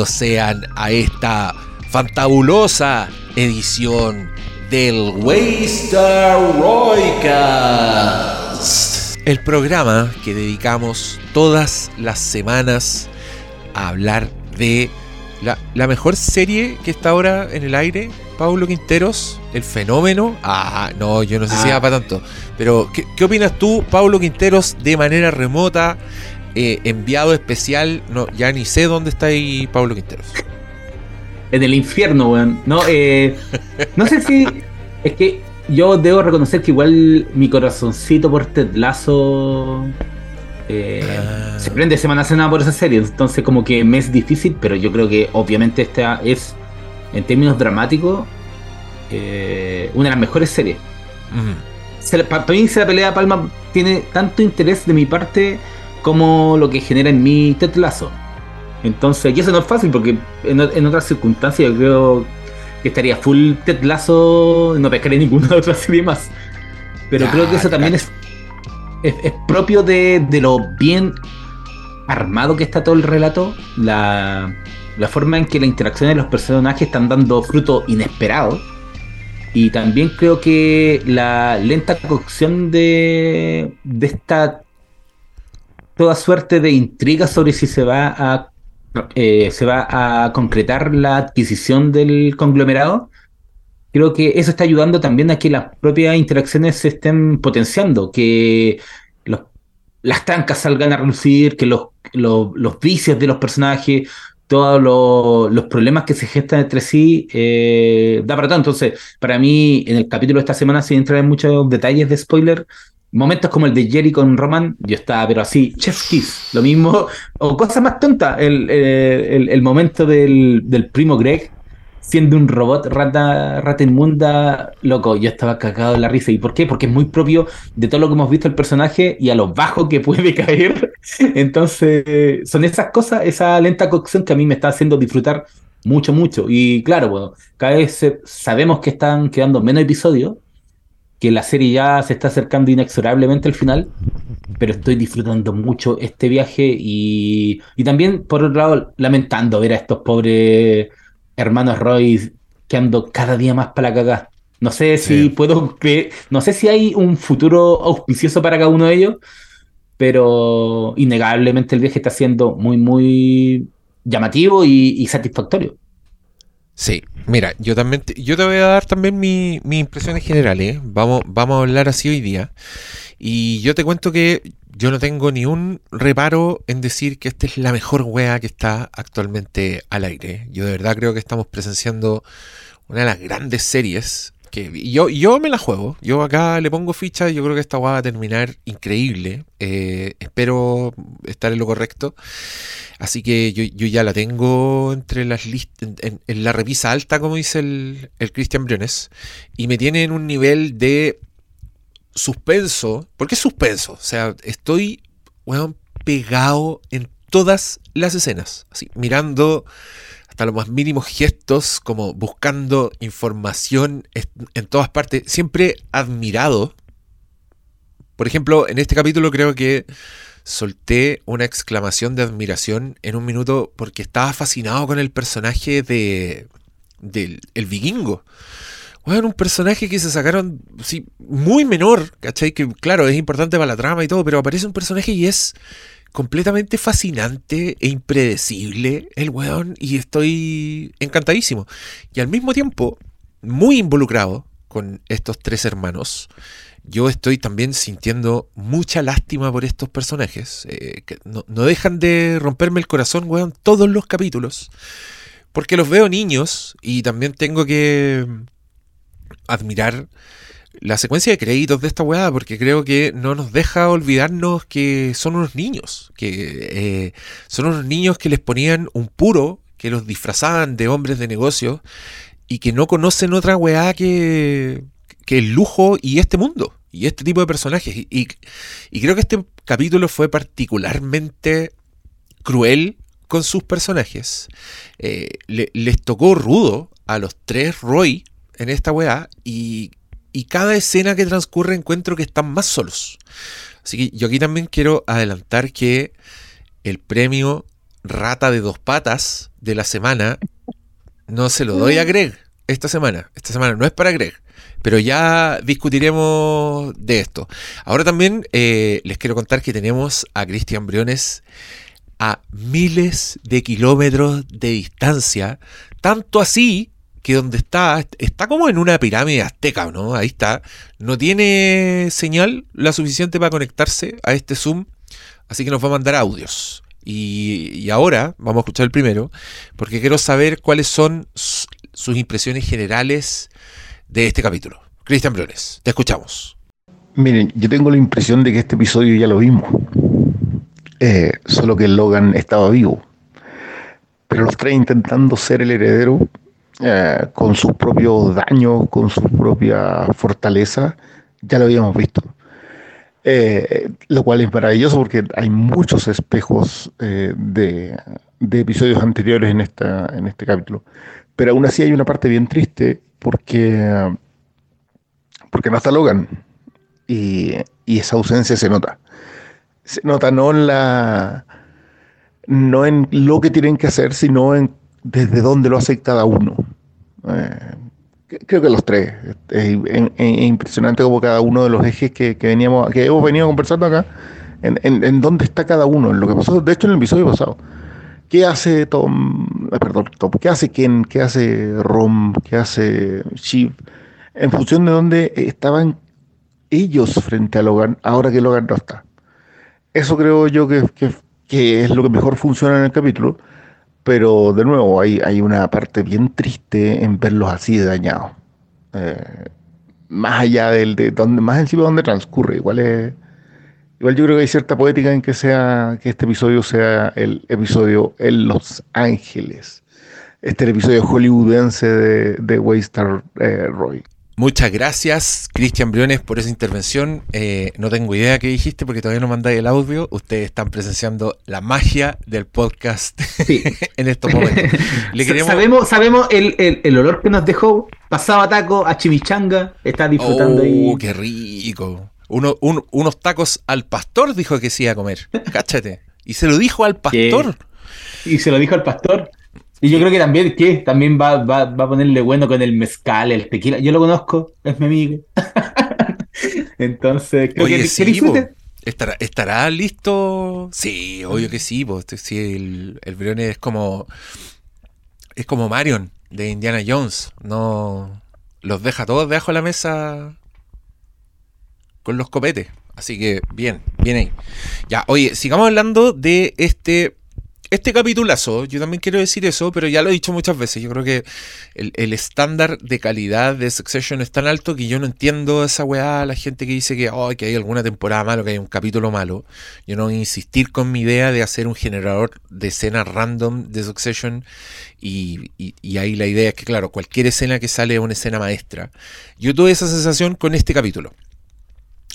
bienvenidos sean a esta fantabulosa edición del Roycast. El programa que dedicamos todas las semanas a hablar de la, la mejor serie que está ahora en el aire, Pablo Quinteros, el fenómeno. Ah, no, yo no sé si Ah. va para tanto. Pero, ¿qué, qué opinas tú, Pablo Quinteros, de manera remota, eh, enviado especial? No, ya ni sé dónde está ahí Pablo Quinteros. En el infierno, weón. No, eh, no sé si. Es que yo debo reconocer que igual mi corazoncito por Ted Lasso. eh, Ah. Se prende semana a semana por esa serie. Entonces, como que me es difícil, pero yo creo que obviamente esta es, en términos dramáticos, eh, una de las mejores series. Mm. Para mí, se la pelea de Palma tiene tanto interés de mi parte como lo que genera en mí Ted Lasso. Entonces, y eso no es fácil porque en, en otras circunstancias yo creo que estaría full Ted Lasso, no pescaría ninguna otra serie más. Pero creo que eso también es, es, es propio de, de lo bien armado que está todo el relato, la, la forma en que la interacción de los personajes están dando fruto inesperado. Y también creo que la lenta cocción de, de esta toda suerte de intriga sobre si se va a eh, se va a concretar la adquisición del conglomerado. Creo que eso está ayudando también a que las propias interacciones se estén potenciando, que los- las trancas salgan a relucir, que los, los, los vicios de los personajes, todos los, los problemas que se gestan entre sí, eh, da para tanto. Entonces, para mí, en el capítulo de esta semana, sin entrar en muchos detalles de spoiler, momentos como el de Jerry con Roman, yo estaba, pero así, chef kiss, lo mismo, o cosas más tontas, el, eh, el, el momento del, del primo Greg siendo un robot rata, rata inmunda, loco, yo estaba cagado de la risa. ¿Y por qué? Porque es muy propio de todo lo que hemos visto el personaje y a lo bajo que puede caer. Entonces, son esas cosas, esa lenta cocción que a mí me está haciendo disfrutar mucho, mucho. Y claro, bueno, cada vez sabemos que están quedando menos episodios, que la serie ya se está acercando inexorablemente al final, pero estoy disfrutando mucho este viaje y, y también, por otro lado, lamentando ver a estos pobres hermanos Roy que ando cada día más para la cagada. No sé si Sí. puedo creer, no sé si hay un futuro auspicioso para cada uno de ellos, pero innegablemente el viaje está siendo muy, muy llamativo y, y satisfactorio. Sí, mira, yo también te, yo te voy a dar también mi- mis impresiones generales. ¿eh? Vamos, vamos a hablar así hoy día. Y yo te cuento que yo no tengo ni un reparo en decir que esta es la mejor wea que está actualmente al aire. Yo de verdad creo que estamos presenciando una de las grandes series. Que yo, yo me la juego. Yo acá le pongo ficha. Yo creo que esta va a terminar increíble. Eh, espero estar en lo correcto. Así que yo, yo ya la tengo entre las listas, en, la revisa alta, como dice el, el Christian Briones, y me tiene en un nivel de suspenso. ¿Por qué suspenso? O sea, estoy weón, pegado en todas las escenas, así, mirando hasta los más mínimos gestos, como buscando información en todas partes, siempre admirado. Por ejemplo, en este capítulo creo que solté una exclamación de admiración en un minuto porque estaba fascinado con el personaje de del el vikingo. Bueno, un personaje que se sacaron sí, muy menor, ¿cachai? Que claro, es importante para la trama y todo, pero aparece un personaje y es completamente fascinante e impredecible el weón y estoy encantadísimo. Y al mismo tiempo, muy involucrado con estos tres hermanos, yo estoy también sintiendo mucha lástima por estos personajes. eh, que no, no dejan de romperme el corazón, weón, todos los capítulos. Porque los veo niños y también tengo que admirar la secuencia de créditos de esta weá, porque creo que no nos deja olvidarnos que son unos niños, que eh, son unos niños que les ponían un puro, que los disfrazaban de hombres de negocio y que no conocen otra weá que, que el lujo y este mundo, y este tipo de personajes. Y, y- creo que este capítulo fue particularmente cruel con sus personajes. Eh, le- les tocó rudo a los tres Roy en esta weá y, y cada escena que transcurre encuentro que están más solos. Así que yo aquí también quiero adelantar que el premio rata de dos patas de la semana no se lo doy a Greg esta semana. Esta semana no es para Greg. Pero ya discutiremos de esto. Ahora también eh, les quiero contar que tenemos a Cristian Briones a miles de kilómetros de distancia. Tanto así que donde está, está como en una pirámide azteca, ¿no? Ahí está. No tiene señal la suficiente para conectarse a este Zoom. Así que nos va a mandar audios. Y, ahora vamos a escuchar el primero, porque quiero saber cuáles son sus impresiones generales de este capítulo. Cristian Briones, te escuchamos. Miren, yo tengo la impresión de que este episodio ya lo vimos, eh, solo que Logan estaba vivo. Pero los tres intentando ser el heredero, eh, con sus propios daños, con su propia fortaleza, ya lo habíamos visto. Eh, lo cual es maravilloso porque hay muchos espejos de, de, episodios anteriores en, esta, en este capítulo. Pero aún así hay una parte bien triste porque, porque no está Logan y, esa ausencia se nota. Se nota no en la no en lo que tienen que hacer, sino en desde dónde lo hace cada uno. Eh, creo que los tres. Es, impresionante como cada uno de los ejes que, veníamos, que hemos venido conversando acá, en, en, dónde está cada uno, en lo que pasó, de hecho, en el episodio pasado. ¿Qué hace Tom? Eh, perdón, Tom. ¿Qué hace Ken? ¿Qué hace Rom? ¿Qué hace Shiv? En función de dónde estaban ellos frente a Logan, ahora que Logan no está. Eso creo yo que, es lo que mejor funciona en el capítulo. Pero de nuevo, hay, hay una parte bien triste en verlos así dañados. Eh, más allá del de donde, más encima de donde transcurre. Igual Igual yo creo que hay cierta poética en que sea que este episodio sea el episodio en Los Ángeles. Este es el episodio hollywoodense de, de Waystar eh, Roy. Muchas gracias, Cristian Briones, por esa intervención. Eh, no tengo idea qué dijiste porque todavía no mandáis el audio. Ustedes están presenciando la magia del podcast en estos momentos. Sabemos, sabemos el, el, olor que nos dejó. Pasaba taco a chimichanga. Está disfrutando oh, qué rico! unos tacos al pastor dijo que sí iba a comer. Cáchate. Y se lo dijo al pastor. Y se lo dijo al pastor. Y yo creo que también, ¿qué? También va, a ponerle bueno con el mezcal, el tequila. Yo lo conozco, es mi amigo. Entonces, creo que, sí, ¿Estará, ¿Estará listo? Sí, obvio que sí. sí el, el Brione es como. Es como Marion de Indiana Jones. No. Los deja todos debajo de la mesa con los copetes. Así que bien, bien ahí. Ya, oye, sigamos hablando de este, este capitulazo. Yo también quiero decir eso, pero ya lo he dicho muchas veces. Yo creo que el, estándar de calidad de Succession es tan alto que yo no entiendo esa weá, la gente que dice que, que hay alguna temporada malo, que hay un capítulo malo. Yo no voy a insistir con mi idea de hacer un generador de escenas random de Succession. Y, y ahí la idea es que, claro, cualquier escena que sale es una escena maestra. Yo tuve esa sensación con este capítulo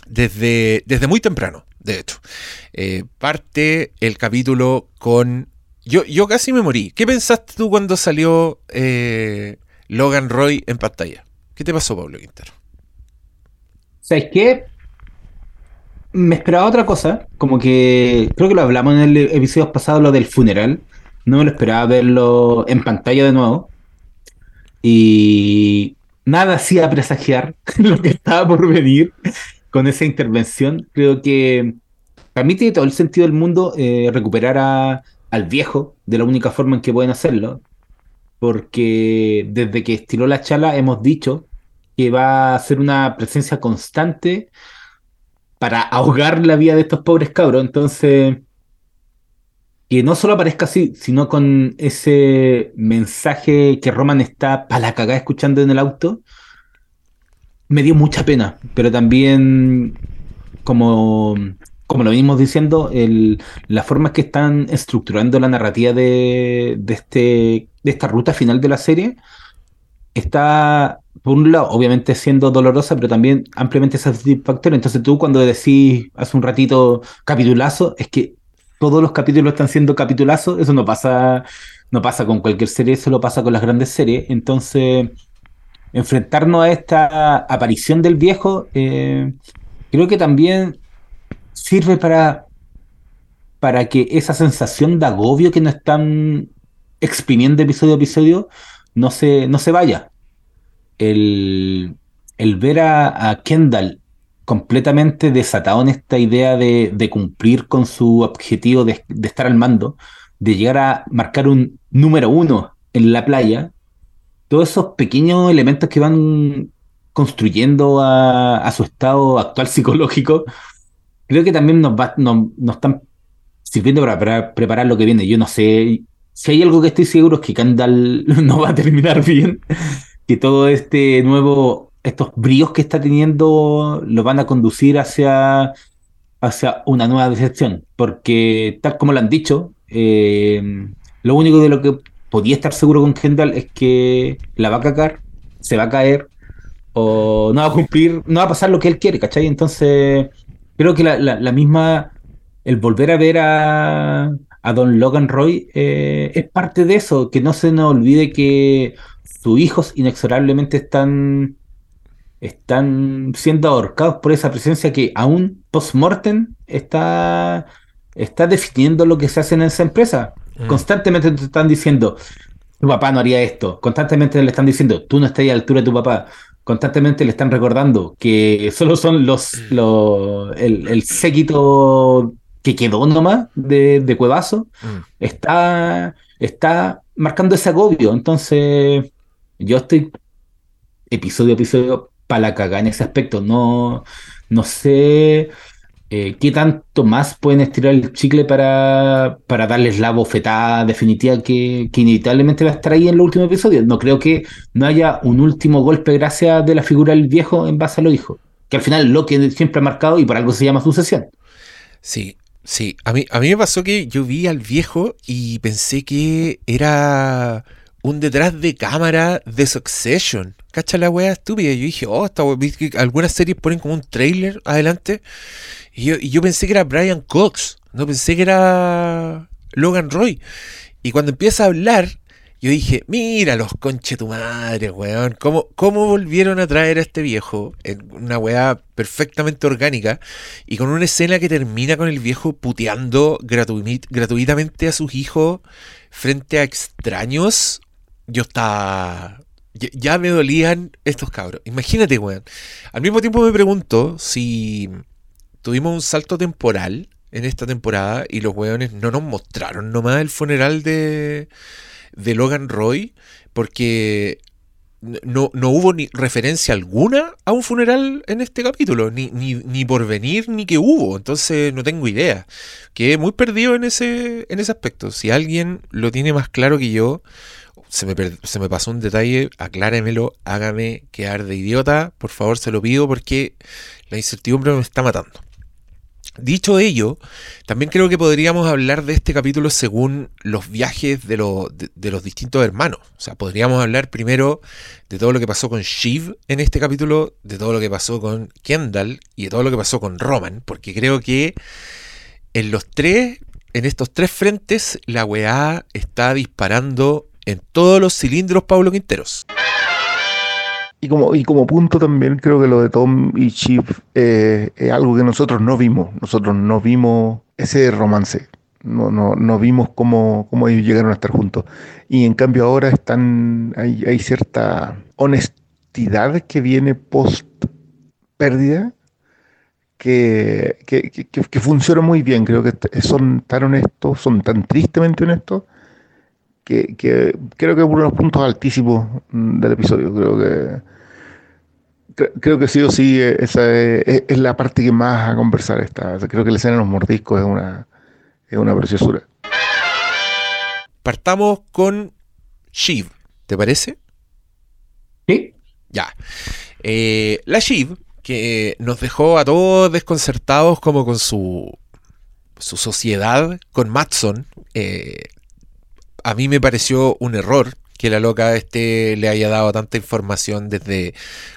desde, desde muy temprano, de hecho. Eh, parte el capítulo con... Yo, yo casi me morí. ¿Qué pensaste tú cuando salió eh, Logan Roy en pantalla? ¿Qué te pasó, Pablo Quintero? ¿Sabes qué? Me esperaba otra cosa, como que creo que lo hablamos en el episodio pasado, lo del funeral. No me lo esperaba verlo en pantalla de nuevo. Y nada hacía presagiar lo que estaba por venir con esa intervención, creo que permite todo el sentido del mundo eh, recuperar al viejo de la única forma en que pueden hacerlo. Porque desde que estiró la chala hemos dicho que va a ser una presencia constante para ahogar la vida de estos pobres cabros. Entonces, que no solo aparezca así, sino con ese mensaje que Roman está para la cagada escuchando en el auto, me dio mucha pena, pero también, como, como lo venimos diciendo, el, la forma que están estructurando la narrativa de, de, este, de esta ruta final de la serie está, por un lado, obviamente siendo dolorosa, pero también ampliamente satisfactoria. Entonces tú cuando decís hace un ratito capitulazo, es que todos los capítulos están siendo capitulazos, eso no pasa, no pasa con cualquier serie, eso lo pasa con las grandes series. Entonces enfrentarnos a esta aparición del viejo, eh, creo que también sirve para, para que esa sensación de agobio que nos están exprimiendo episodio a episodio no se, no se vaya. El, el ver a, Kendall completamente desatado en esta idea de, cumplir con su objetivo de, estar al mando, de llegar a marcar un número uno en la playa, todos esos pequeños elementos que van construyendo a, su estado actual psicológico, creo que también nos, va, nos, están sirviendo para, preparar lo que viene. Yo no sé, si hay algo que estoy seguro es que Kendall no va a terminar bien, que todo este nuevo estos bríos que está teniendo lo van a conducir hacia, hacia una nueva decepción. Porque, tal como lo han dicho, eh, lo único de lo que podía estar seguro con Kendall es que la va a cagar, se va a caer, o no va a cumplir, no va a pasar lo que él quiere, ¿cachai? Entonces, creo que la, misma, el volver a ver a, Don Logan Roy eh, es parte de eso, que no se nos olvide que sus hijos inexorablemente están están siendo ahorcados por esa presencia que aún post-mortem está, está definiendo lo que se hace en esa empresa. Mm. Constantemente te están diciendo, tu papá no haría esto. Constantemente le están diciendo, tú no estás a la altura de tu papá. Constantemente le están recordando que solo son los, mm. el, séquito que quedó nomás de, de Cuevazo. Mm. Está, está marcando ese agobio. Entonces, yo estoy episodio a episodio para la cagada en ese aspecto. No, no sé eh, qué tanto más pueden estirar el chicle para, para darles la bofetada definitiva que, inevitablemente va a estar ahí en los últimos episodios. No creo que no haya un último golpe gracias de la figura del viejo en base a lo hijo. Que al final lo que siempre ha marcado y por algo se llama sucesión. Sí, sí. A mí, a mí me pasó que yo vi al viejo y pensé que era un detrás de cámara de Succession. ¿Cacha la wea estúpida? Yo dije, oh, esta algunas series ponen como un trailer adelante. Y yo, pensé que era Brian Cox. No pensé que era Logan Roy. Y cuando empieza a hablar, yo dije, mira los conche tu madre, weón. ¿Cómo, ¿Cómo volvieron a traer a este viejo en una weá perfectamente orgánica y con una escena que termina con el viejo puteando gratuitamente a sus hijos frente a extraños? Yo estaba ya, me dolían estos cabros. Imagínate, weón. Al mismo tiempo me pregunto si tuvimos un salto temporal en esta temporada y los weones no nos mostraron nomás el funeral de, de Logan Roy, porque no, no, hubo ni referencia alguna a un funeral en este capítulo, ni, ni, ni, por venir, ni que hubo. Entonces no tengo idea. Quedé muy perdido en ese, en ese aspecto. Si alguien lo tiene más claro que yo, se me, pasó un detalle, acláremelo, hágame quedar de idiota, por favor se lo pido porque la incertidumbre me está matando. Dicho ello, también creo que podríamos hablar de este capítulo según los viajes de, de, los distintos hermanos. O sea, podríamos hablar primero de todo lo que pasó con Shiv en este capítulo, de todo lo que pasó con Kendall y de todo lo que pasó con Roman, porque creo que en los tres, en estos tres frentes, la weá está disparando en todos los cilindros Pablo Quinteros. Y como, y como punto también creo que lo de Tom y Chip eh, es algo que nosotros no vimos. Nosotros no vimos ese romance. No, no, no vimos cómo, cómo, ellos llegaron a estar juntos. Y en cambio ahora están hay, hay cierta honestidad que viene post pérdida que, que, que, que, funciona muy bien. Creo que son tan honestos, son tan tristemente honestos que, creo que es uno de los puntos altísimos mm, del episodio. Creo que creo que sí o sí eh, esa es, la parte que más a conversar está. creo que la escena de los mordiscos es una, es una preciosura. Partamos con Shiv, ¿te parece? Sí. Ya. Eh, la Shiv, que nos dejó a todos desconcertados como con su, su sociedad, con Matson, eh, a mí me pareció un error que la loca este le haya dado tanta información desde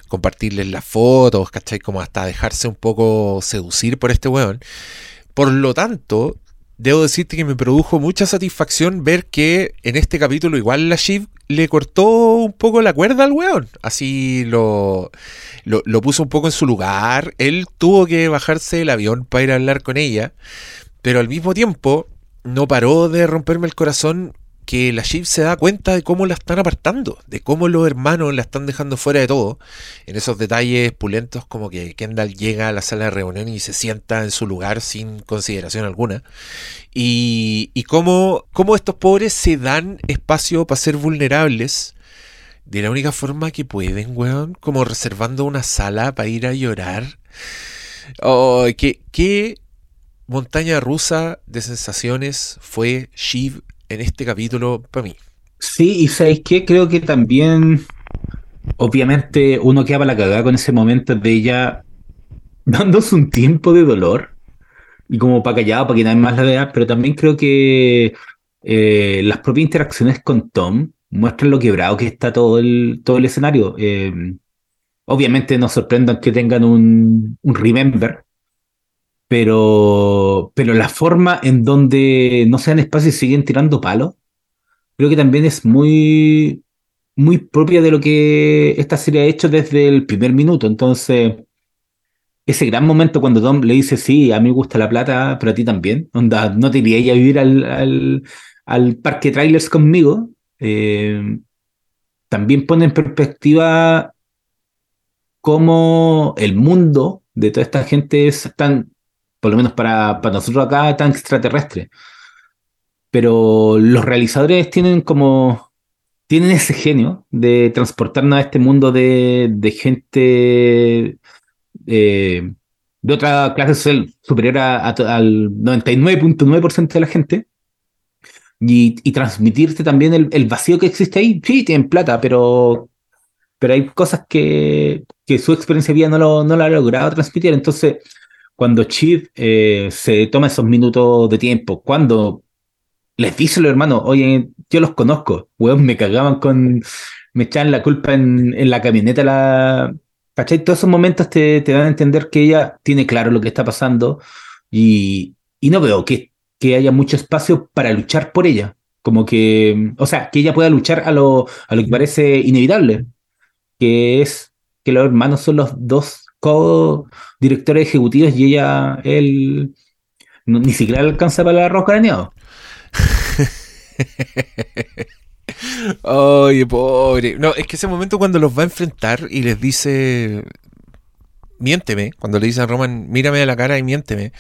compartirles las fotos, ¿cachai? Como hasta dejarse un poco seducir por este weón. Por lo tanto, debo decirte que me produjo mucha satisfacción ver que en este capítulo igual la Shiv le cortó un poco la cuerda al weón. Así lo, lo, puso un poco en su lugar. Él tuvo que bajarse del avión para ir a hablar con ella. Pero al mismo tiempo, no paró de romperme el corazón que la Shiv se da cuenta de cómo la están apartando, de cómo los hermanos la están dejando fuera de todo, en esos detalles pulentos como que Kendall llega a la sala de reunión y se sienta en su lugar sin consideración alguna, y, y cómo, cómo estos pobres se dan espacio para ser vulnerables de la única forma que pueden, weón, como reservando una sala para ir a llorar. Oh, qué, qué montaña rusa de sensaciones fue Shiv en este capítulo para mí. Sí, y ¿sabéis qué? Creo que también, obviamente, uno queda para la cagada con ese momento de ella dándose un tiempo de dolor y como para callado, para que nadie más la vea, pero también creo que eh, las propias interacciones con Tom muestran lo quebrado que está todo el, todo el escenario. Eh, obviamente nos sorprendan que tengan un remember, pero, pero la forma en donde no se dan espacio y siguen tirando palos, creo que también es muy, muy propia de lo que esta serie ha hecho desde el primer minuto. Entonces, ese gran momento cuando Tom le dice, sí, a mí me gusta la plata, pero a ti también, onda, no te iría a vivir al, al, parque trailers conmigo, eh, también pone en perspectiva cómo el mundo de toda esta gente es tan por lo menos para, nosotros acá, tan extraterrestre. Pero los realizadores tienen como, tienen ese genio de transportarnos a este mundo de, gente eh, de otra clase superior al 99.9% de la gente. Y, transmitirte también el, vacío que existe ahí. Sí, tienen plata, pero, pero hay cosas que, que su experiencia de vida no lo, no lo ha logrado transmitir. Entonces, cuando Chief eh, se toma esos minutos de tiempo, cuando les dice a los hermanos, oye, yo los conozco, weón, me cagaban con, me echaban la culpa en, la camioneta, la, ¿cachai? Todos esos momentos te, dan a entender que ella tiene claro lo que está pasando y, no veo que, que haya mucho espacio para luchar por ella. Como que, o sea, que ella pueda luchar a lo, a lo que parece inevitable, que es que los hermanos son los dos co-directores ejecutivos y ella, él, ni siquiera alcanza para el arroz craneado. Oye, pobre. No, es que ese momento cuando los va a enfrentar y les dice, miénteme, cuando le dice a Roman, mírame a la cara y miénteme,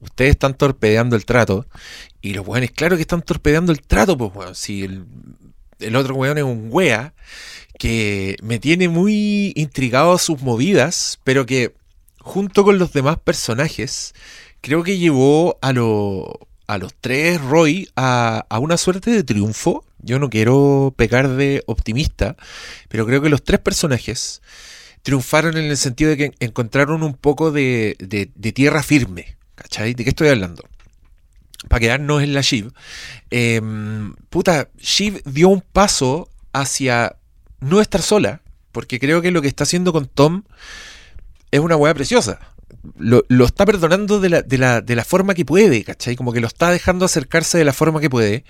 ustedes están torpedeando el trato. Y los weones, claro que están torpedeando el trato, pues, weón. Si el, el otro weón es un wea que me tiene muy intrigado sus movidas, pero que junto con los demás personajes, creo que llevó a, a los tres Roy a, a, una suerte de triunfo. Yo no quiero pecar de optimista, pero creo que los tres personajes triunfaron en el sentido de que encontraron un poco de, de, tierra firme. ¿Cachai? ¿De qué estoy hablando? Para quedarnos en la Shiv. Em, puta, Shiv dio un paso hacia no estar sola, porque creo que lo que está haciendo con Tom es una weá preciosa. Lo, está perdonando de la, de, la, de la, forma que puede, ¿cachai? Como que lo está dejando acercarse de la forma que puede.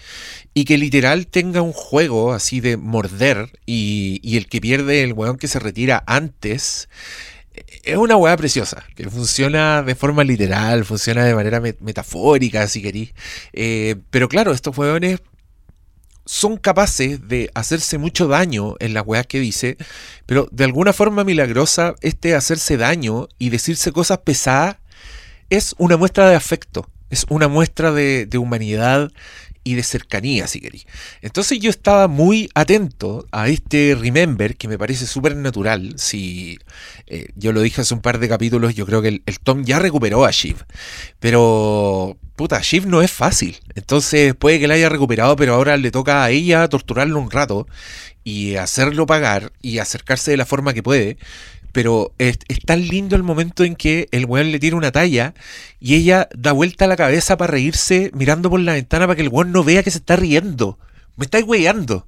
Y que literal tenga un juego así de morder y, y el que pierde el weón que se retira antes. Es una weá preciosa, que funciona de forma literal, funciona de manera metafórica, si querís. Eh, pero claro, estos weones son capaces de hacerse mucho daño en las weas que dice, pero de alguna forma milagrosa, este hacerse daño y decirse cosas pesadas es una muestra de afecto, es una muestra de, de humanidad y de cercanía, si queréis. Entonces yo estaba muy atento a este Remember, que me parece súper natural. Si eh, yo lo dije hace un par de capítulos, yo creo que el, Tom ya recuperó a Shiv. Pero, puta, Shiv no es fácil. Entonces puede que la haya recuperado, pero ahora le toca a ella torturarlo un rato y hacerlo pagar y acercarse de la forma que puede pero es, tan lindo el momento en que el weón le tira una talla y ella da vuelta la cabeza para reírse mirando por la ventana para que el weón no vea que se está riendo. Me estáis weyando.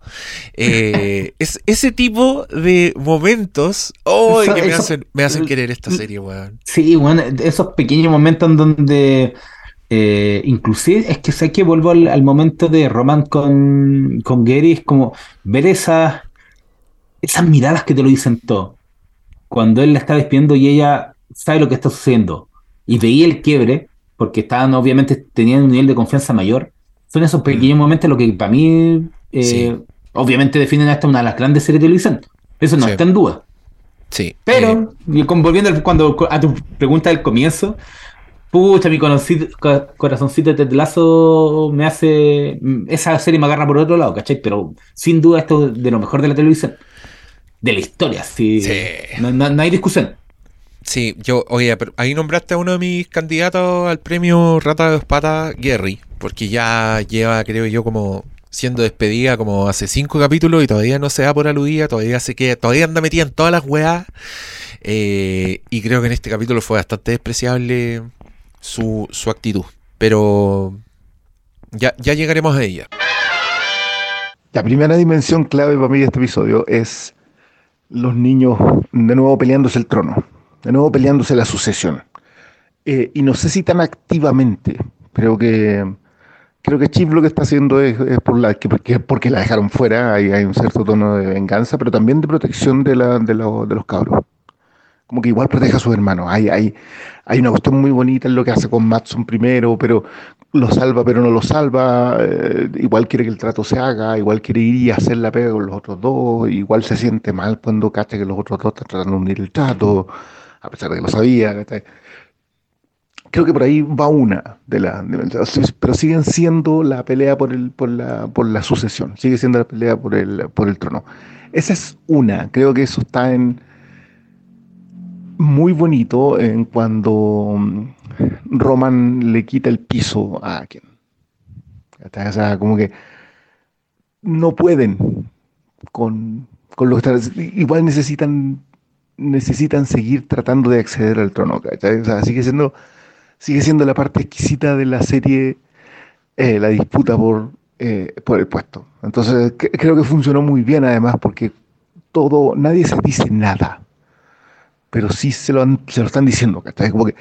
Eh, es ese tipo de momentos oh, que me, hacen, me hacen querer esta serie, weón. Sí, bueno, esos pequeños momentos en donde eh, inclusive es que sé que vuelvo al, momento de Roman con, con Gary, es como ver esas, esas miradas que te lo dicen todo cuando él la está despidiendo y ella sabe lo que está sucediendo y veía el quiebre, porque estaban obviamente tenían un nivel de confianza mayor. Son esos Mm. pequeños momentos lo que para mí eh, obviamente definen hasta una de las grandes series de televisión. Eso no Sí. está en duda. Sí. eh, Pero, y con- volviendo cuando, a tu pregunta del comienzo, pucha, mi corazoncito de Ted Lasso me hace. mm, Esa serie me agarra por otro lado, ¿cachai? Pero sin duda esto es de lo mejor de la televisión. De la historia, sí. Sí. No, no- no hay discusión. Sí, yo, oye, pero ahí nombraste a uno de mis candidatos al premio Rata de dos Patas, Gary, porque ya lleva, creo yo, como siendo despedida como hace cinco capítulos y todavía no se da por aludida, todavía se queda, todavía anda metida en todas las weas. eh, y creo que en este capítulo fue bastante despreciable su, su actitud. Pero ya, ya llegaremos a ella. La primera dimensión clave para mí de este episodio es los niños de nuevo peleándose el trono, de nuevo peleándose la sucesión. Eh, y no sé si tan activamente, creo que creo que Chip lo que está haciendo es, por la, que, porque, porque la dejaron fuera, hay, un cierto tono de venganza, pero también de protección de, la, de, de los cabros. Como que igual protege a sus hermanos. Hay, hay, hay una cuestión muy bonita en lo que hace con Matson primero, pero lo salva, pero no lo salva. eh, igual quiere que el trato se haga, igual quiere ir y hacer la pega con los otros dos. Igual se siente mal cuando cacha que los otros dos están tratando de hundir el trato, a pesar de que lo sabía. Creo que por ahí va una de las. pero siguen siendo la pelea por, el, por, la, por la sucesión, sigue siendo la pelea por el, por el trono. Esa es una. Creo que eso está en muy bonito en cuando mm, Roman le quita el piso a quien. O sea, como que no pueden con, con lo que están. Igual necesitan necesitan seguir tratando de acceder al trono. O sea, sigue siendo sigue siendo la parte exquisita de la serie eh, la disputa por, eh, por el puesto. Entonces cre- creo que funcionó muy bien además porque todo, nadie se dice nada pero sí se lo, se lo están diciendo, ¿cachai? Como que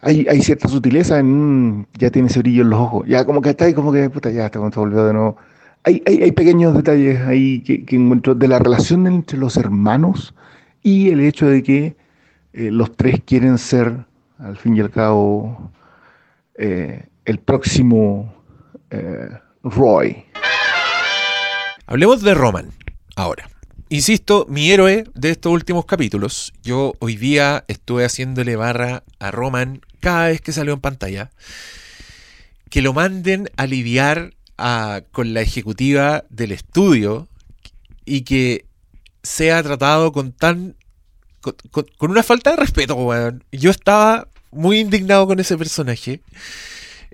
hay, hay cierta sutileza en, mm, ya tiene ese brillo en los ojos, ya como que está ahí, como que, puta, ya está, volvió de nuevo. Hay, hay, pequeños detalles ahí que, que encuentro de la relación entre los hermanos y el hecho de que eh, los tres quieren ser, al fin y al cabo, eh, el próximo eh, Roy. Hablemos de Roman ahora. Insisto, mi héroe de estos últimos capítulos. Yo hoy día estuve haciéndole barra a Roman cada vez que salió en pantalla. Que lo manden a lidiar a- con la ejecutiva del estudio y que sea tratado con tan. con, con- con una falta de respeto, weón. Yo estaba muy indignado con ese personaje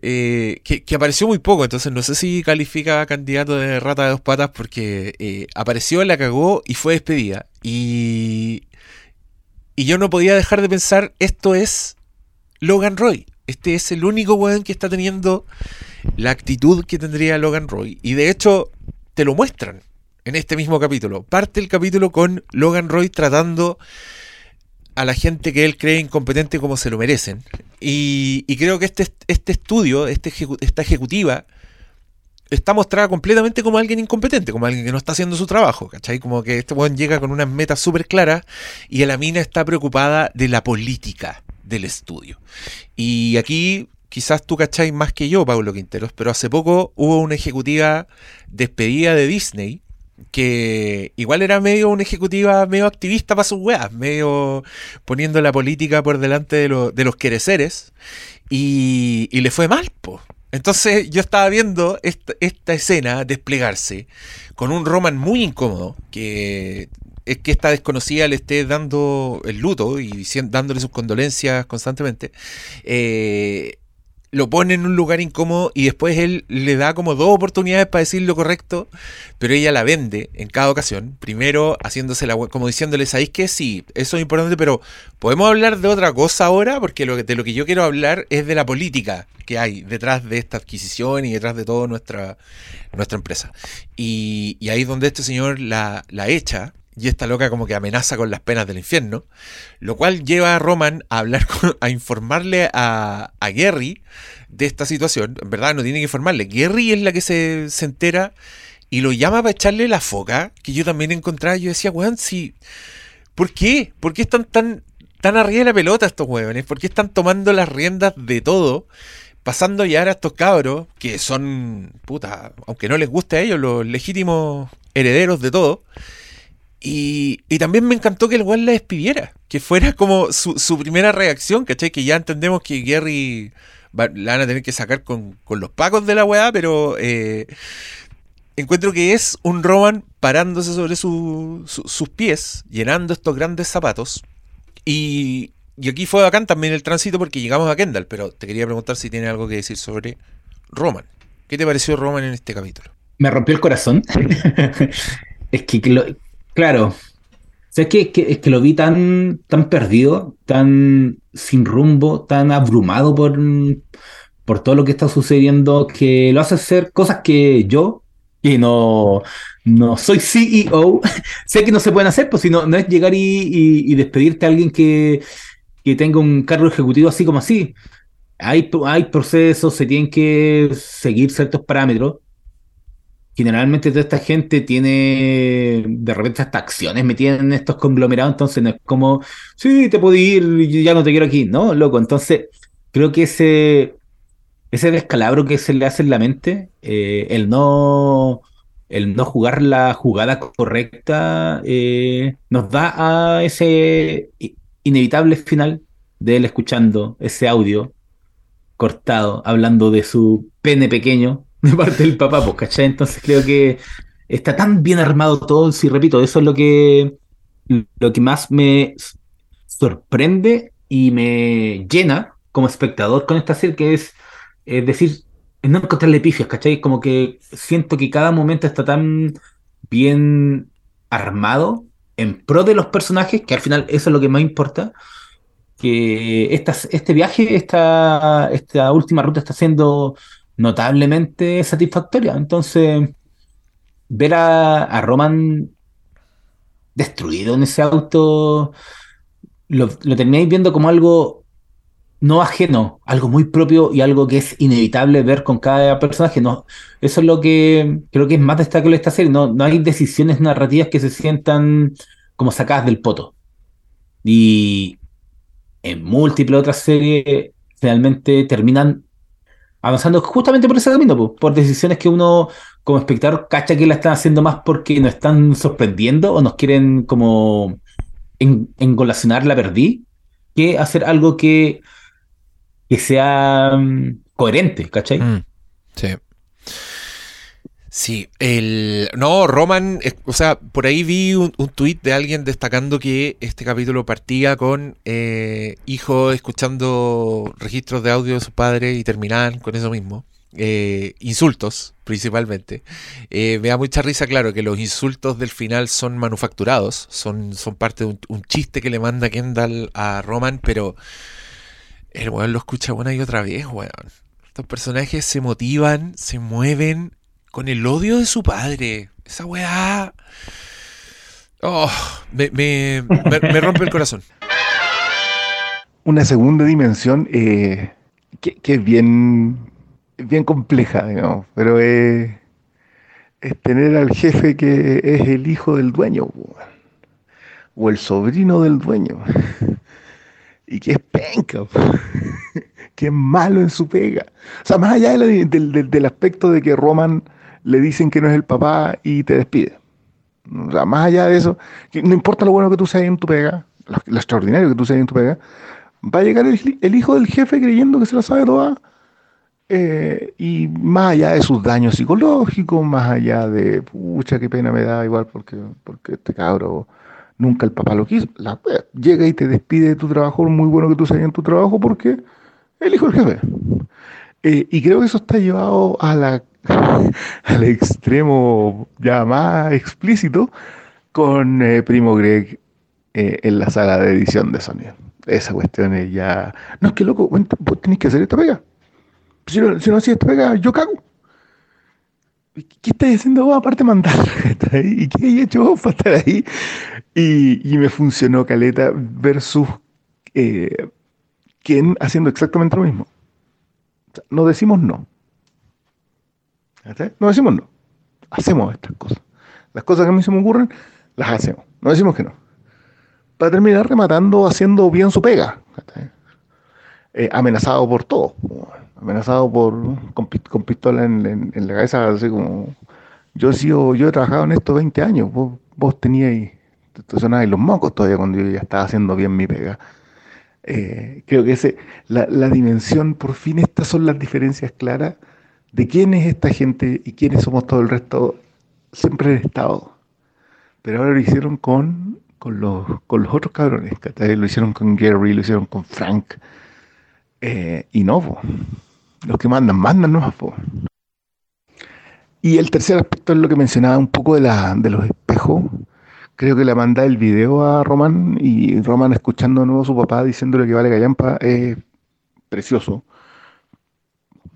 eh, que, apareció muy poco, entonces no sé si califica a candidato de rata de dos patas porque eh, apareció, la cagó y fue despedida. Y, y yo no podía dejar de pensar, esto es Logan Roy. Este es el único weón que está teniendo la actitud que tendría Logan Roy. Y de hecho, te lo muestran en este mismo capítulo. Parte el capítulo con Logan Roy tratando a la gente que él cree incompetente como se lo merecen. Y, creo que este, este estudio, este esta ejecutiva, está mostrada completamente como alguien incompetente, como alguien que no está haciendo su trabajo, ¿cachai? Como que este weón llega con unas metas súper claras y la mina está preocupada de la política del estudio. Y aquí quizás tú cacháis más que yo, Pablo Quinteros, pero hace poco hubo una ejecutiva despedida de Disney que igual era medio una ejecutiva medio activista para sus weas, medio poniendo la política por delante de, lo- de los quereceres y, y le fue mal, po. Entonces yo estaba viendo esta, esta escena desplegarse con un Roman muy incómodo, que es que esta desconocida le esté dando el luto y dándole sus condolencias constantemente. eh, lo pone en un lugar incómodo y después él le da como dos oportunidades para decir lo correcto, pero ella la vende en cada ocasión. Primero haciéndose la como diciéndole, ¿sabéis que sí? Eso es importante, pero podemos hablar de otra cosa ahora, porque lo que, de lo que yo quiero hablar es de la política que hay detrás de esta adquisición y detrás de toda nuestra, nuestra empresa. Y, y ahí es donde este señor la, la echa. Y esta loca como que amenaza con las penas del infierno. Lo cual lleva a Roman a hablar con- a informarle a, a Gary de esta situación. En verdad no tiene que informarle. Gary es la que se, se entera y lo llama para echarle la foca. Que yo también encontraba. Yo decía, weón, si. ¿Por qué? ¿Por qué están tan tan arriba de la pelota estos huevones? ¿Por qué están tomando las riendas de todo? Pasando ya a estos cabros, que son, puta, aunque no les guste a ellos, los legítimos herederos de todo. Y, y también me encantó que el weón la despidiera, que fuera como su, su primera reacción, ¿cachai? Que ya entendemos que Gary va- la van a tener que sacar con, con los pacos de la weá, pero eh, encuentro que es un Roman parándose sobre su- su- sus pies, llenando estos grandes zapatos. Y, y aquí fue bacán también el tránsito porque llegamos a Kendall, pero te quería preguntar si tiene algo que decir sobre Roman. ¿Qué te pareció Roman en este capítulo? Me rompió el corazón. es que, que lo- claro, ¿sabes qué? Que, es que lo vi tan, tan perdido, tan sin rumbo, tan abrumado por, por todo lo que está sucediendo, que lo hace hacer cosas que yo, que no, no soy CEO, sé que no se pueden hacer, pues si no, no es llegar y, y- y despedirte a alguien que, que tenga un cargo ejecutivo así como así. Hay, hay procesos, se tienen que seguir ciertos parámetros generalmente toda esta gente tiene de repente hasta acciones metidas en estos conglomerados, entonces no es como, sí, te puedo ir, ya no te quiero aquí, no, loco, entonces creo que ese, ese descalabro que se le hace en la mente, eh, el no, el no jugar la jugada correcta, eh, nos da a ese inevitable final de él escuchando ese audio cortado, hablando de su pene pequeño de parte del papá, pues, ¿cachai? Entonces creo que está tan bien armado todo, si repito, eso es lo que, lo que más me sorprende y me llena como espectador con esta serie, que es, es decir, no encontrarle pifias, ¿cachai? Como que siento que cada momento está tan bien armado en pro de los personajes, que al final eso es lo que más importa, que estas- este viaje, esta, esta última ruta está siendo notablemente satisfactoria. Entonces, ver a, a Roman destruido en ese auto, lo, lo termináis viendo como algo no ajeno, algo muy propio y algo que es inevitable ver con cada personaje. No, eso es lo que creo que es más destacable de esta serie. No, no hay decisiones narrativas que se sientan como sacadas del poto. Y en múltiples otras series realmente terminan avanzando justamente por ese camino, po, por decisiones que uno como espectador cacha que la están haciendo más porque nos están sorprendiendo o nos quieren como en, engolacionar la perdí, que hacer algo que, que sea mm, coherente, ¿cachai? Mm, sí. Sí, el. No, Roman. O sea, por ahí vi un, un tuit de alguien destacando que este capítulo partía con eh, hijo escuchando registros de audio de su padre y terminaban con eso mismo. Eh, insultos, principalmente. Eh, me da mucha risa, claro, que los insultos del final son manufacturados, son, son parte de un, un chiste que le manda Kendall a Roman, pero el weón lo escucha una y otra vez, weón. Estos personajes se motivan, se mueven con el odio de su padre. Esa weá. Oh, me, me, me- rompe el corazón. Una segunda dimensión eh, que, que es bien, bien compleja, digamos, pero es, tener al jefe que es el hijo del dueño, o el sobrino del dueño, y que es penca, que es malo en su pega. O sea, más allá del aspecto de que Roman le dicen que no es el papá y te despide. Más allá de eso, no importa lo bueno que tú seas en tu pega, lo, extraordinario que tú seas en tu pega, va a llegar el, hijo del jefe creyendo que se la sabe toda. eh, y más allá de sus daños psicológicos, más allá de, pucha, qué pena me da igual porque, porque este cabro nunca el papá lo quiso, llega y te despide de tu trabajo, muy bueno que tú seas en tu trabajo porque el hijo del jefe. Eh, y creo que eso está llevado a la, al extremo ya más explícito con eh, Primo Greg eh, en la sala de edición de sonido. Esa cuestión es ya. No, es que loco, vos tenés que hacer esta pega. Si no, si no haces esta pega, yo cago. ¿Y ¿Qué estás haciendo vos aparte de mandar? ¿Y qué hay hecho vos para estar ahí? Y, y me funcionó Caleta versus eh, haciendo exactamente lo mismo. O no decimos no. No decimos no. Hacemos estas cosas. Las cosas que a mí se me ocurren, las hacemos. No decimos que no. va a terminar rematando haciendo bien su pega. Eh, amenazado por todo. Amenazado por con, pistola en, la cabeza, así como yo he sido, yo he trabajado en esto 20 años, vos, vos teníais, te los mocos todavía cuando yo ya estaba haciendo bien mi pega. Eh, creo que ese, la, la, dimensión, por fin estas son las diferencias claras de quién es esta gente y quiénes somos todo el resto, siempre el Estado. Pero ahora lo hicieron con, con, los, con los otros cabrones, lo hicieron con Gary, lo hicieron con Frank, eh, y no, los que mandan, mandan no. Y el tercer aspecto es lo que mencionaba un poco de, la, de los espejos. Creo que le manda el video a Román y Román escuchando de nuevo a su papá diciéndole que vale callampa es precioso.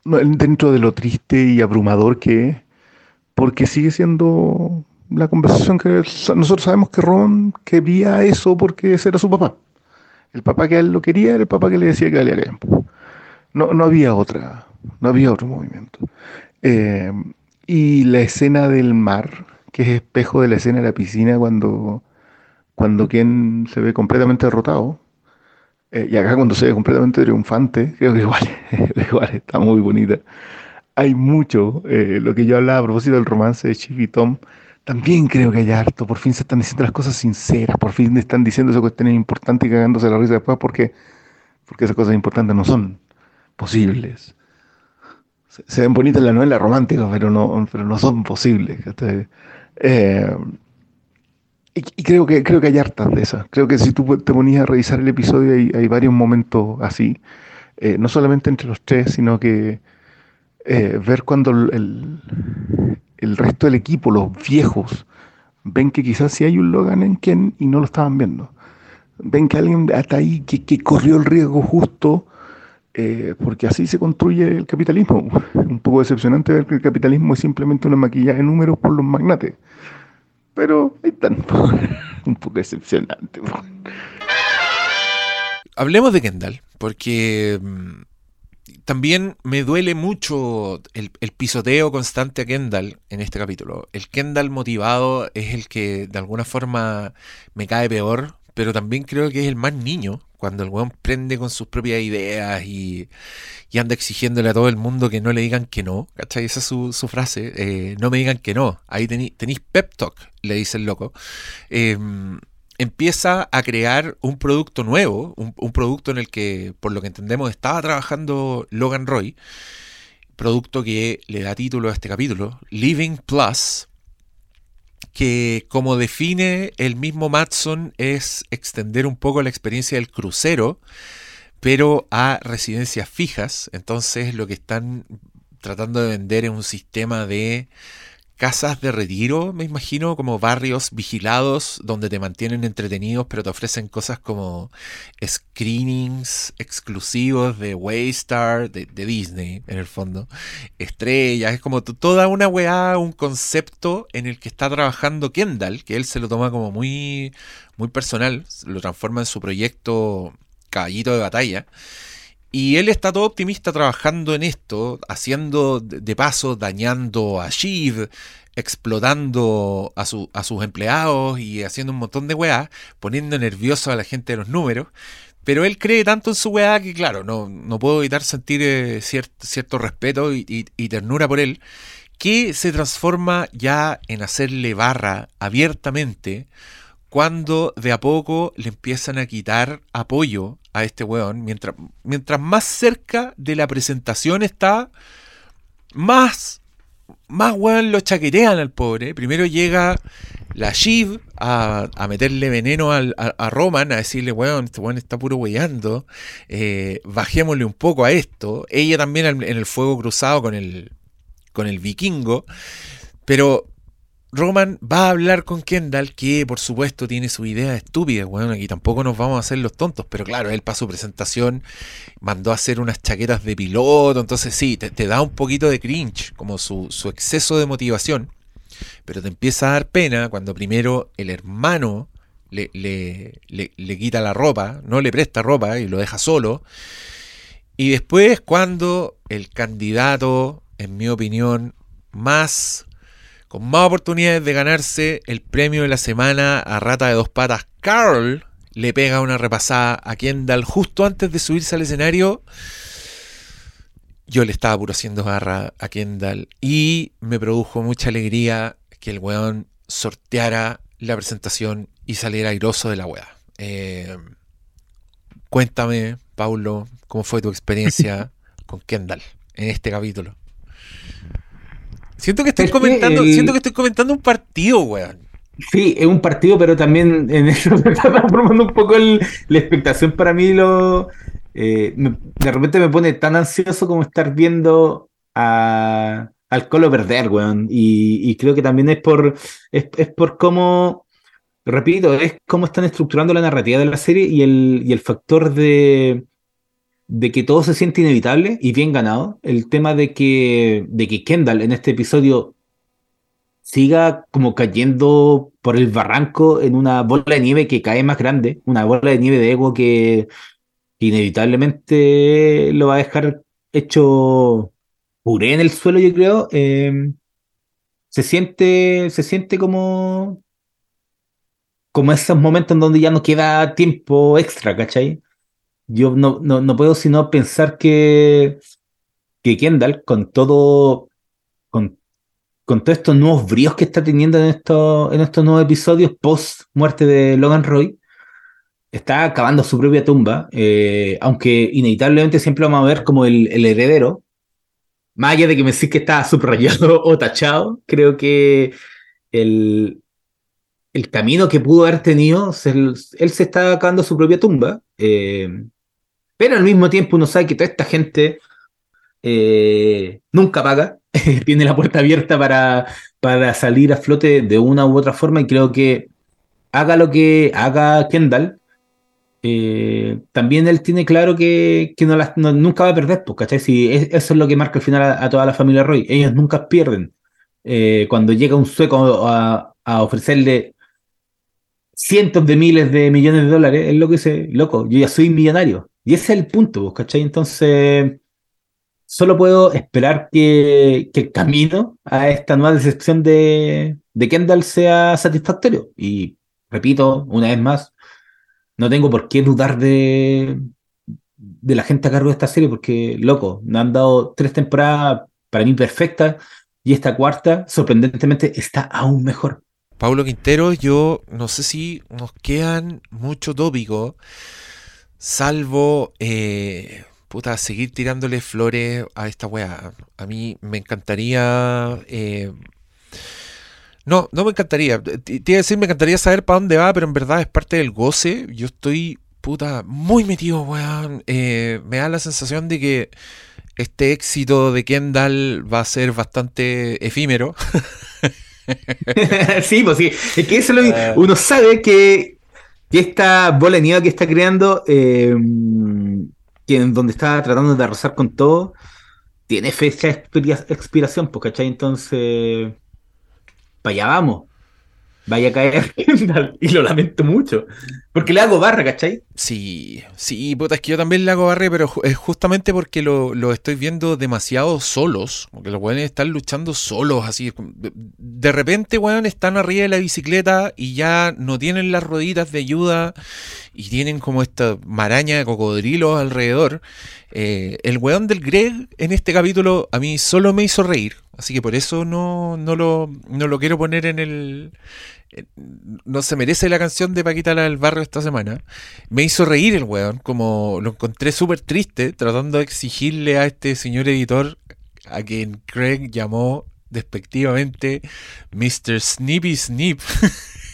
Dentro de lo triste y abrumador que es, porque sigue siendo la conversación que nosotros sabemos que Ron quería eso porque ese era su papá. El papá que él lo quería era el papá que le decía que valía tiempo. No, no había otra, no había otro movimiento. Eh, y la escena del mar, que es espejo de la escena de la piscina cuando, cuando quien se ve completamente derrotado, eh, y acá cuando se ve completamente triunfante, creo que igual, igual está muy bonita. Hay mucho, eh, lo que yo hablaba a propósito del romance de Chief y Tom, también creo que hay harto. Por fin se están diciendo las cosas sinceras. Por fin están diciendo esas cuestiones importantes y cagándose la risa después porque, porque esas cosas importantes no son posibles. Se, ven bonitas en la novela romántica, pero no, pero no son posibles. Eh, y, creo que creo que hay hartas de esas. Creo que si tú te ponías a revisar el episodio hay, hay varios momentos así. Eh, no solamente entre los tres, sino que eh, ver cuando el, el resto del equipo, los viejos, ven que quizás si hay un Logan en Ken y no lo estaban viendo. Ven que alguien hasta ahí que, corrió el riesgo justo, eh, porque así se construye el capitalismo. Un poco decepcionante ver que el capitalismo es simplemente una maquilla de números por los magnates. Pero ahí están. un poco decepcionante. Hablemos de Kendall, porque mm, también me duele mucho el, pisoteo constante a Kendall en este capítulo. El Kendall motivado es el que de alguna forma me cae peor, pero también creo que es el más niño, cuando el weón prende con sus propias ideas y, anda exigiéndole a todo el mundo que no le digan que no. ¿Cachai? Esa es su, frase. Eh, no me digan que no. Ahí tenéis pep talk, le dice el loco. Eh, empieza a crear un producto nuevo, un, producto en el que, por lo que entendemos, estaba trabajando Logan Roy, producto que le da título a este capítulo, Living Plus, que como define el mismo Matson es extender un poco la experiencia del crucero, pero a residencias fijas. Entonces lo que están tratando de vender es un sistema de casas de retiro, me imagino, como barrios vigilados donde te mantienen entretenidos, pero te ofrecen cosas como screenings exclusivos de Waystar, de, de Disney, en el fondo, estrellas, es como toda una weá, un concepto en el que está trabajando Kendall, que él se lo toma como muy, muy personal, lo transforma en su proyecto caballito de batalla. Y él está todo optimista trabajando en esto, haciendo de paso, dañando a Shiv, explotando a, sus empleados y haciendo un montón de weá, poniendo nervioso a la gente de los números. Pero él cree tanto en su weá que, claro, no, no puedo evitar sentir eh, cierto, respeto y ternura por él, que se transforma ya en hacerle barra abiertamente cuando de a poco le empiezan a quitar apoyo a este weón, mientras, mientras más cerca de la presentación está, más, más weón lo chaquetean al pobre. Primero llega la Shiv a, meterle veneno a, Roman, a decirle, weón, este weón está puro weyando, eh, bajémosle un poco a esto. Ella también en el fuego cruzado con el, con el vikingo. Pero Roman va a hablar con Kendall, que por supuesto tiene su idea estúpida, bueno, aquí tampoco nos vamos a hacer los tontos, pero claro, él para su presentación mandó a hacer unas chaquetas de piloto, entonces sí, te, da un poquito de cringe, como su, exceso de motivación, pero te empieza a dar pena cuando primero el hermano le, le, le quita la ropa, no le presta ropa y lo deja solo, y después cuando el candidato, en mi opinión, más con más oportunidades de ganarse el premio de la semana a rata de dos patas, Carl, le pega una repasada a Kendall justo antes de subirse al escenario. Yo le estaba puro haciendo garra a Kendall y me produjo mucha alegría que el weón sorteara la presentación y saliera airoso de la weá. Eh, cuéntame, Paulo, cómo fue tu experiencia con Kendall en este capítulo. Siento que estoy comentando, siento que estoy comentando un partido, weón. Sí, es un partido, pero también en eso se está transformando un poco la expectación para mí. Lo, eh, de repente me pone tan ansioso como estar viendo a, al Colo perder, weón. Y, creo que también es por, es, por cómo, repito, es cómo están estructurando la narrativa de la serie y el, y el factor de, de que todo se siente inevitable y bien ganado. El tema de que, de que Kendall en este episodio siga como cayendo por el barranco en una bola de nieve que cae más grande, una bola de nieve de ego que inevitablemente lo va a dejar hecho puré en el suelo, yo creo. Em, se siente, se siente como, como esos momentos en donde ya no queda tiempo extra, ¿cachai? Yo no, no, puedo sino pensar que, que Kendall, con todo, con con todos estos nuevos bríos que está teniendo en estos, en estos nuevos episodios post muerte de Logan Roy, está acabando su propia tumba, eh, aunque inevitablemente siempre vamos a ver como el, heredero, más allá de que me decís que está subrayado o tachado, creo que el, el camino que pudo haber tenido, él se está acabando su propia tumba, eh, pero al mismo tiempo uno sabe que toda esta gente eh, nunca paga, tiene la puerta abierta para, para salir a flote de una u otra forma y creo que haga lo que haga Kendall, eh, también él tiene claro que, no, nunca va a perder, pues. Si eso es lo que marca al final a, toda la familia Roy, ellos nunca pierden. Cuando llega un sueco a, ofrecerle cientos de miles de millones de dólares, es lo que dice, loco, yo ya soy millonario. Y ese es el punto, pues, ¿cachai? Entonces, solo puedo esperar que, el camino a esta nueva decepción de, Kendall sea satisfactorio. Y repito, una vez más, no tengo por qué dudar de, de la gente a cargo de esta serie, porque, loco, me han dado tres temporadas para mí perfectas y esta cuarta, sorprendentemente, está aún mejor. Pablo Quintero, yo no sé si nos quedan mucho tópicos, salvo eh, puta, seguir tirándole flores a esta weá. A mí me encantaría. Eh, no, no me encantaría. Te iba a decir, me encantaría saber para dónde va, pero en verdad es parte del goce. Yo estoy, puta, muy metido, weón. Eh, me da la sensación de que este éxito de Kendall va a ser bastante efímero. sí, pues sí. Es que eso lo, ah. uno sabe que, que esta bola de nieve que está creando. Eh, quien donde está tratando de arrasar con todo, tiene fecha de expiración, pues, ¿cachai? Entonces, para allá vamos vaya a caer y lo lamento mucho. Porque le hago barra, ¿cachai? Sí, sí, puta, es que yo también le hago barra, pero es justamente porque lo, estoy viendo demasiado solos. Porque los weones están luchando solos, así. De repente, weón, están arriba de la bicicleta y ya no tienen las roditas de ayuda y tienen como esta maraña de cocodrilos alrededor. Eh, el weón del Greg en este capítulo a mí solo me hizo reír. Así que por eso no, no, lo, no lo quiero poner en el. No se merece la canción de Paquita la del barrio esta semana. Me hizo reír el weón, como lo encontré súper triste, tratando de exigirle a este señor editor, a quien Craig llamó despectivamente Mr. Snippy Snip.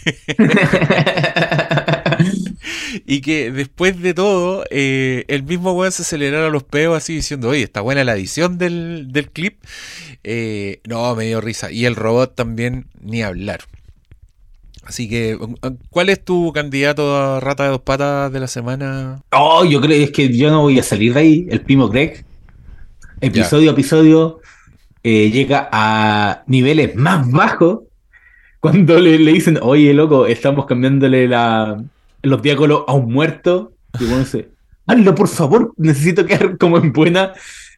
y que después de todo, eh, el mismo weón se acelerara los peos así diciendo, oye, está buena la edición del, clip. Eh, no, me dio risa. Y el robot también, ni hablar. Así que, ¿cuál es tu candidato a rata de dos patas de la semana? Oh, yo creo es que yo no voy a salir de ahí. El primo Greg, episodio a episodio, eh, llega a niveles más bajos cuando le, le, dicen, oye, loco, estamos cambiándole la, los diáconos a un muerto. Y bueno, dice, hazlo por favor, necesito quedar como en buena.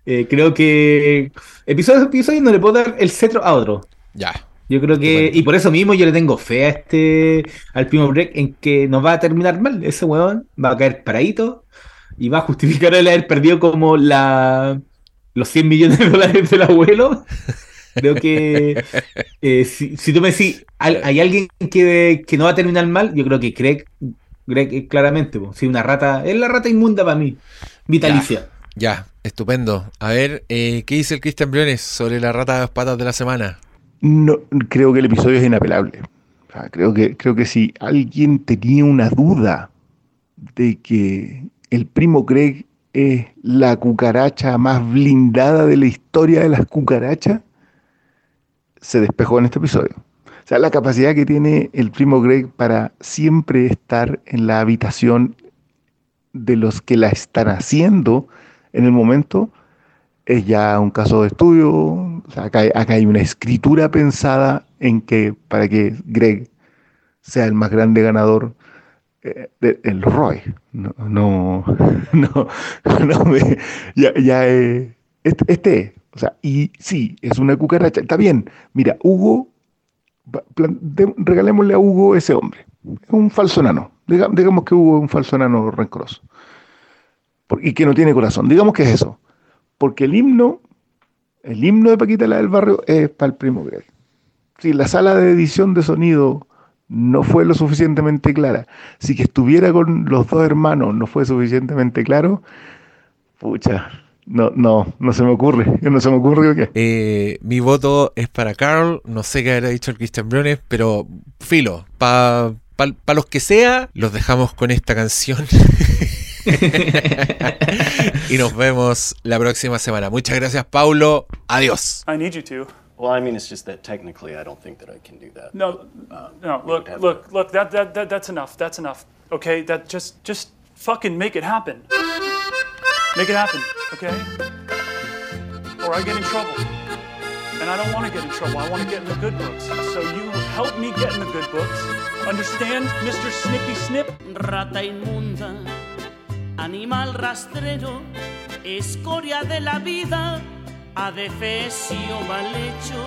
Eh, creo que episodio a episodio no le puedo dar el cetro a otro. Ya. Yo creo que, y por eso mismo yo le tengo fe a este, al primo break, en que nos va a terminar mal. Ese weón va a caer paradito y va a justificar el haber perdido como la, los 100 millones de dólares del abuelo. Creo que eh, si, tú me decís, hay, alguien que, que, no va a terminar mal, yo creo que Greg, Greg claramente, si una rata, es la rata inmunda para mí, vitalicia. Ya, estupendo. A ver, eh, ¿qué dice el Cristian Briones sobre la rata de las patas de la semana? No, creo que el episodio es inapelable. creo, que, creo que si alguien tenía una duda de que el primo Greg es la cucaracha más blindada de la historia de las cucarachas, se despejó en este episodio. O sea, la capacidad que tiene el primo Greg para siempre estar en la habitación de los que la están haciendo en el momento es ya un caso de estudio. acá, hay una escritura pensada en que para que Greg sea el más grande ganador eh, del Roy. No, no, no, ya, ya este, este, o sea, y sí, es una cucaracha. Está bien, mira, Hugo, regalémosle a Hugo ese hombre. Es un falso enano. Digamos que Hugo es un falso enano rencoroso. Y que no tiene corazón. Digamos que es eso. Porque el himno, el himno de Paquita la del Barrio es para el primo Greg. Si la sala de edición de sonido no fue lo suficientemente clara, si que estuviera con los dos hermanos no fue suficientemente claro, pucha, no, no, no se me ocurre. No se me ocurre qué. Eh, mi voto es para Carl. No sé qué habrá dicho el Christian Briones, pero filo, para pa, los que sea, los dejamos con esta canción. y nos vemos la próxima semana. Muchas gracias, Paulo. Adiós. I need you to. Well, I mean, it's just that technically I don't think that I can do that. No, uh, no. Look, look, look. That, that, that, that's enough. That's enough. Okay. That just, just fucking make it happen. Make it happen. Okay. Or I get in trouble. And I don't want to get in trouble. I want to get in the good books. So you help me get in the good books. Understand, Mr. Snippy Snip? Rata inmunda. Animal rastrero, escoria de la vida, adefesio mal hecho,